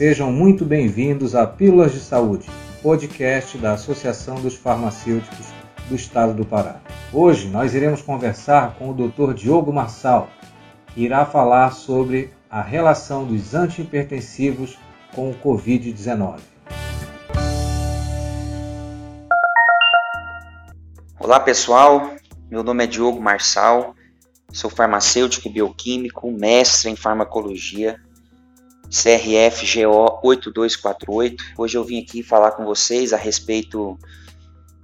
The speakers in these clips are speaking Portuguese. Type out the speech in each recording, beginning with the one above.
Sejam muito bem-vindos a Pílulas de Saúde, podcast da Associação dos Farmacêuticos do Estado do Pará. Hoje nós iremos conversar com o Dr. Diogo Marçal, que irá falar sobre a relação dos antihipertensivos com o Covid-19. Olá pessoal, meu nome é Diogo Marçal, sou farmacêutico bioquímico, mestre em farmacologia, CRF GO 8248. Hoje eu vim aqui falar com vocês a respeito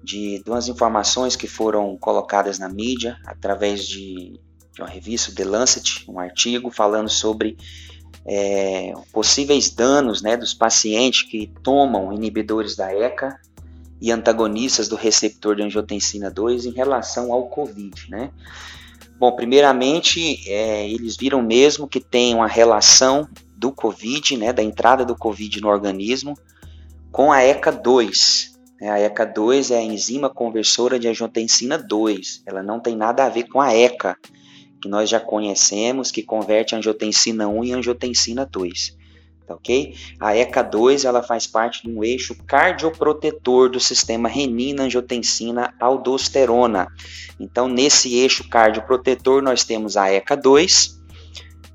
de duas informações que foram colocadas na mídia através de, de uma revista, The Lancet, um artigo falando sobre é, possíveis danos né, dos pacientes que tomam inibidores da ECA e antagonistas do receptor de angiotensina 2 em relação ao COVID, né? Bom, primeiramente, é, eles viram mesmo que tem uma relação do COVID, né, da entrada do COVID no organismo, com a ECA2. Né? A ECA2 é a enzima conversora de angiotensina 2. Ela não tem nada a ver com a ECA, que nós já conhecemos, que converte angiotensina 1 em angiotensina 2. Tá ok? A ECA2 ela faz parte de um eixo cardioprotetor do sistema renina-angiotensina-aldosterona. Então, nesse eixo cardioprotetor, nós temos a ECA2,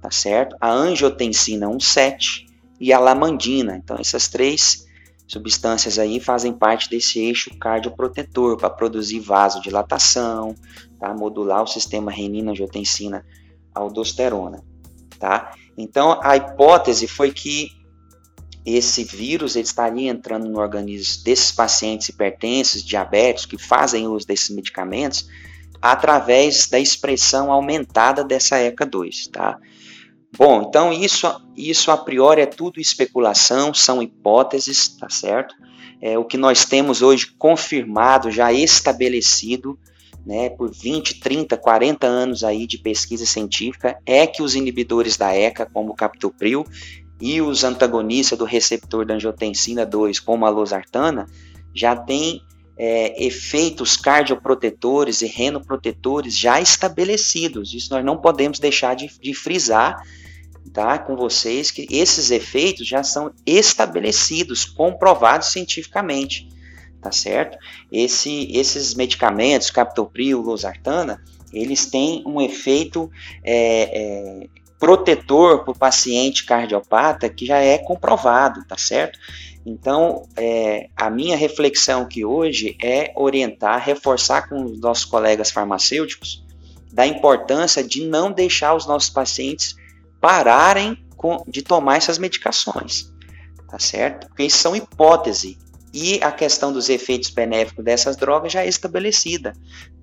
tá certo? A angiotensina 1,7 e a lamandina. Então, essas três substâncias aí fazem parte desse eixo cardioprotetor para produzir vasodilatação, tá? modular o sistema renina-angiotensina-aldosterona. Tá? Então, a hipótese foi que esse vírus ele estaria entrando no organismo desses pacientes hipertensos, diabéticos, que fazem uso desses medicamentos, através da expressão aumentada dessa ECA2, tá? Bom, então isso, isso a priori é tudo especulação, são hipóteses, tá certo? É, o que nós temos hoje confirmado, já estabelecido, né, por 20, 30, 40 anos aí de pesquisa científica, é que os inibidores da ECA, como o captopril, e os antagonistas do receptor da angiotensina 2, como a losartana, já têm é, efeitos cardioprotetores e renoprotetores já estabelecidos. Isso nós não podemos deixar de, de frisar tá, com vocês que esses efeitos já são estabelecidos, comprovados cientificamente tá certo? Esse, esses medicamentos, captopril, losartana, eles têm um efeito é, é, protetor para o paciente cardiopata que já é comprovado, tá certo? Então, é, a minha reflexão aqui hoje é orientar, reforçar com os nossos colegas farmacêuticos da importância de não deixar os nossos pacientes pararem com, de tomar essas medicações, tá certo? Porque isso são hipóteses, e a questão dos efeitos benéficos dessas drogas já é estabelecida,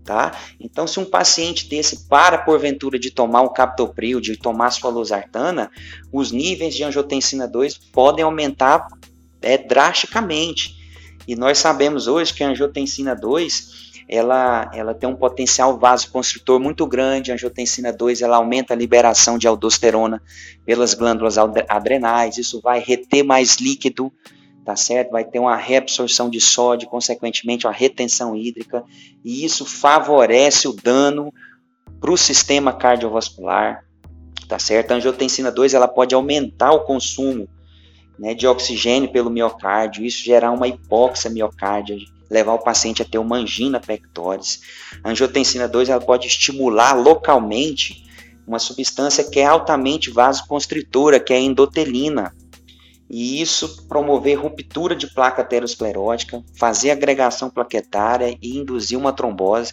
tá? Então, se um paciente desse para porventura de tomar um captopril, de tomar sua losartana, os níveis de angiotensina 2 podem aumentar é, drasticamente. E nós sabemos hoje que a angiotensina 2 ela, ela tem um potencial vasoconstritor muito grande. A angiotensina 2 ela aumenta a liberação de aldosterona pelas glândulas adrenais. Isso vai reter mais líquido tá certo? Vai ter uma reabsorção de sódio, consequentemente uma retenção hídrica, e isso favorece o dano para o sistema cardiovascular, tá certo? A angiotensina 2 ela pode aumentar o consumo né, de oxigênio pelo miocárdio, isso gerar uma hipóxia miocárdia, levar o paciente a ter uma angina pectoris. A angiotensina 2 ela pode estimular localmente uma substância que é altamente vasoconstritora, que é a endotelina, e isso promover ruptura de placa aterosclerótica, fazer agregação plaquetária e induzir uma trombose.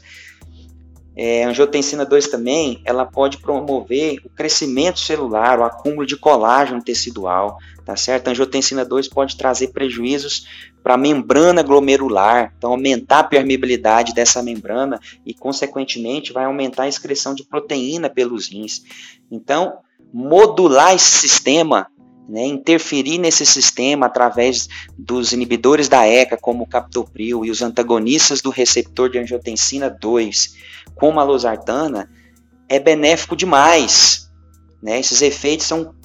É, a angiotensina 2 também, ela pode promover o crescimento celular, o acúmulo de colágeno tecidual, tá certo? A angiotensina 2 pode trazer prejuízos para a membrana glomerular, então aumentar a permeabilidade dessa membrana e, consequentemente, vai aumentar a excreção de proteína pelos rins. Então, modular esse sistema né, interferir nesse sistema através dos inibidores da ECA, como o captopril, e os antagonistas do receptor de angiotensina 2, como a losartana, é benéfico demais. Né? Esses efeitos são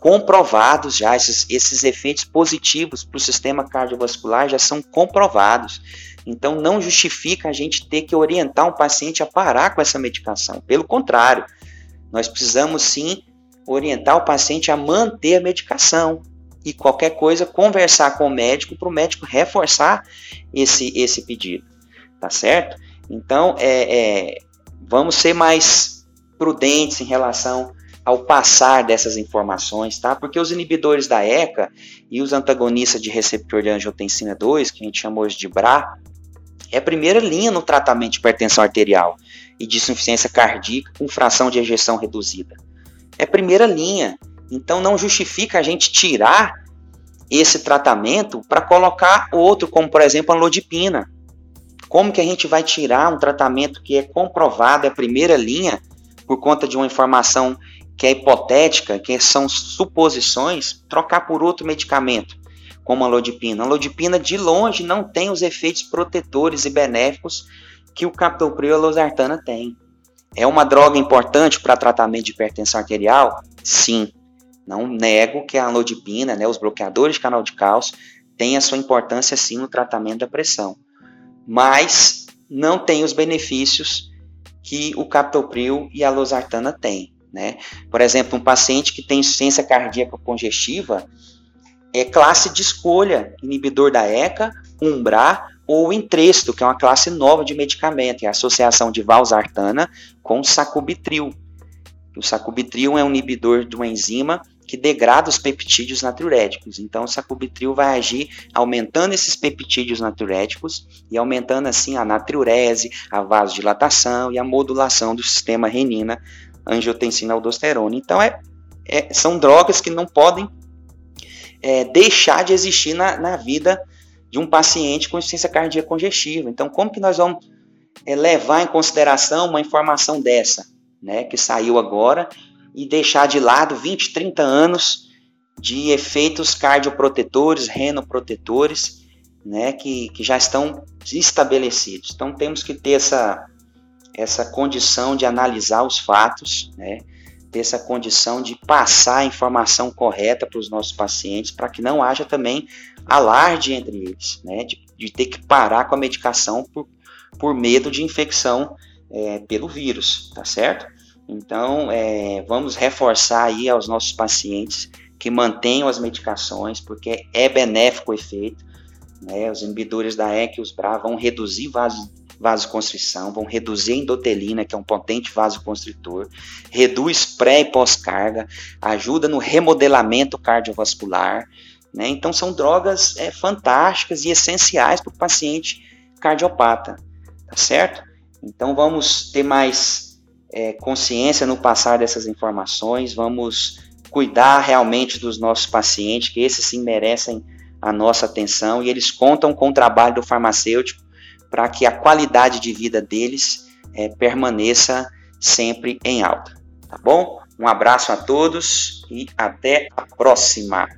comprovados já, esses, esses efeitos positivos para o sistema cardiovascular já são comprovados. Então não justifica a gente ter que orientar um paciente a parar com essa medicação. Pelo contrário, nós precisamos sim orientar o paciente a manter a medicação, e qualquer coisa conversar com o médico para o médico reforçar esse, esse pedido, tá certo? Então, é, é, vamos ser mais prudentes em relação ao passar dessas informações, tá? Porque os inibidores da ECA e os antagonistas de receptor de angiotensina 2, que a gente chama hoje de BRA, é a primeira linha no tratamento de hipertensão arterial e de insuficiência cardíaca com fração de ejeção reduzida. É a primeira linha. Então não justifica a gente tirar esse tratamento para colocar outro, como por exemplo a lodipina. Como que a gente vai tirar um tratamento que é comprovado, é a primeira linha, por conta de uma informação que é hipotética, que são suposições, trocar por outro medicamento, como a lodipina. A lodipina, de longe, não tem os efeitos protetores e benéficos que o captopril e a losartana têm. É uma droga importante para tratamento de hipertensão arterial? Sim. Não nego que a anlodipina, né, os bloqueadores de canal de cálcio, têm a sua importância sim no tratamento da pressão. Mas não tem os benefícios que o captopril e a losartana têm. Né? Por exemplo, um paciente que tem insuficiência cardíaca congestiva é classe de escolha, inibidor da ECA, Umbra ou Entresto, que é uma classe nova de medicamento, é a associação de valsartana com sacubitril. O sacubitril é um inibidor de uma enzima que degrada os peptídeos natriuréticos. Então, o sacubitril vai agir aumentando esses peptídeos natriuréticos e aumentando assim a natriurese, a vasodilatação e a modulação do sistema renina, angiotensina, aldosterona. Então, é, é são drogas que não podem é, deixar de existir na, na, vida de um paciente com insuficiência cardíaca congestiva. Então, como que nós vamos é, levar em consideração uma informação dessa, né, que saiu agora e deixar de lado 20, 30 anos de efeitos cardioprotetores, renoprotetores, né, que, que já estão estabelecidos. Então temos que ter essa, essa condição de analisar os fatos, né, ter essa condição de passar a informação correta para os nossos pacientes, para que não haja também alarde entre eles, né, de, de, ter que parar com a medicação por, por medo de infecção é, pelo vírus, tá certo? Então, é, vamos reforçar aí aos nossos pacientes que mantenham as medicações, porque é benéfico o efeito. Né? Os inibidores da EC e os BRA vão reduzir vaso, vasoconstrição, vão reduzir a endotelina, que é um potente vasoconstritor, reduz pré e pós-carga, ajuda no remodelamento cardiovascular. Né? Então, são drogas é, fantásticas e essenciais para o paciente cardiopata, tá certo? Então, vamos ter mais é, consciência no passar dessas informações, vamos cuidar realmente dos nossos pacientes, que esses sim merecem a nossa atenção e eles contam com o trabalho do farmacêutico para que a qualidade de vida deles é, permaneça sempre em alta. Tá bom? Um abraço a todos e até a próxima.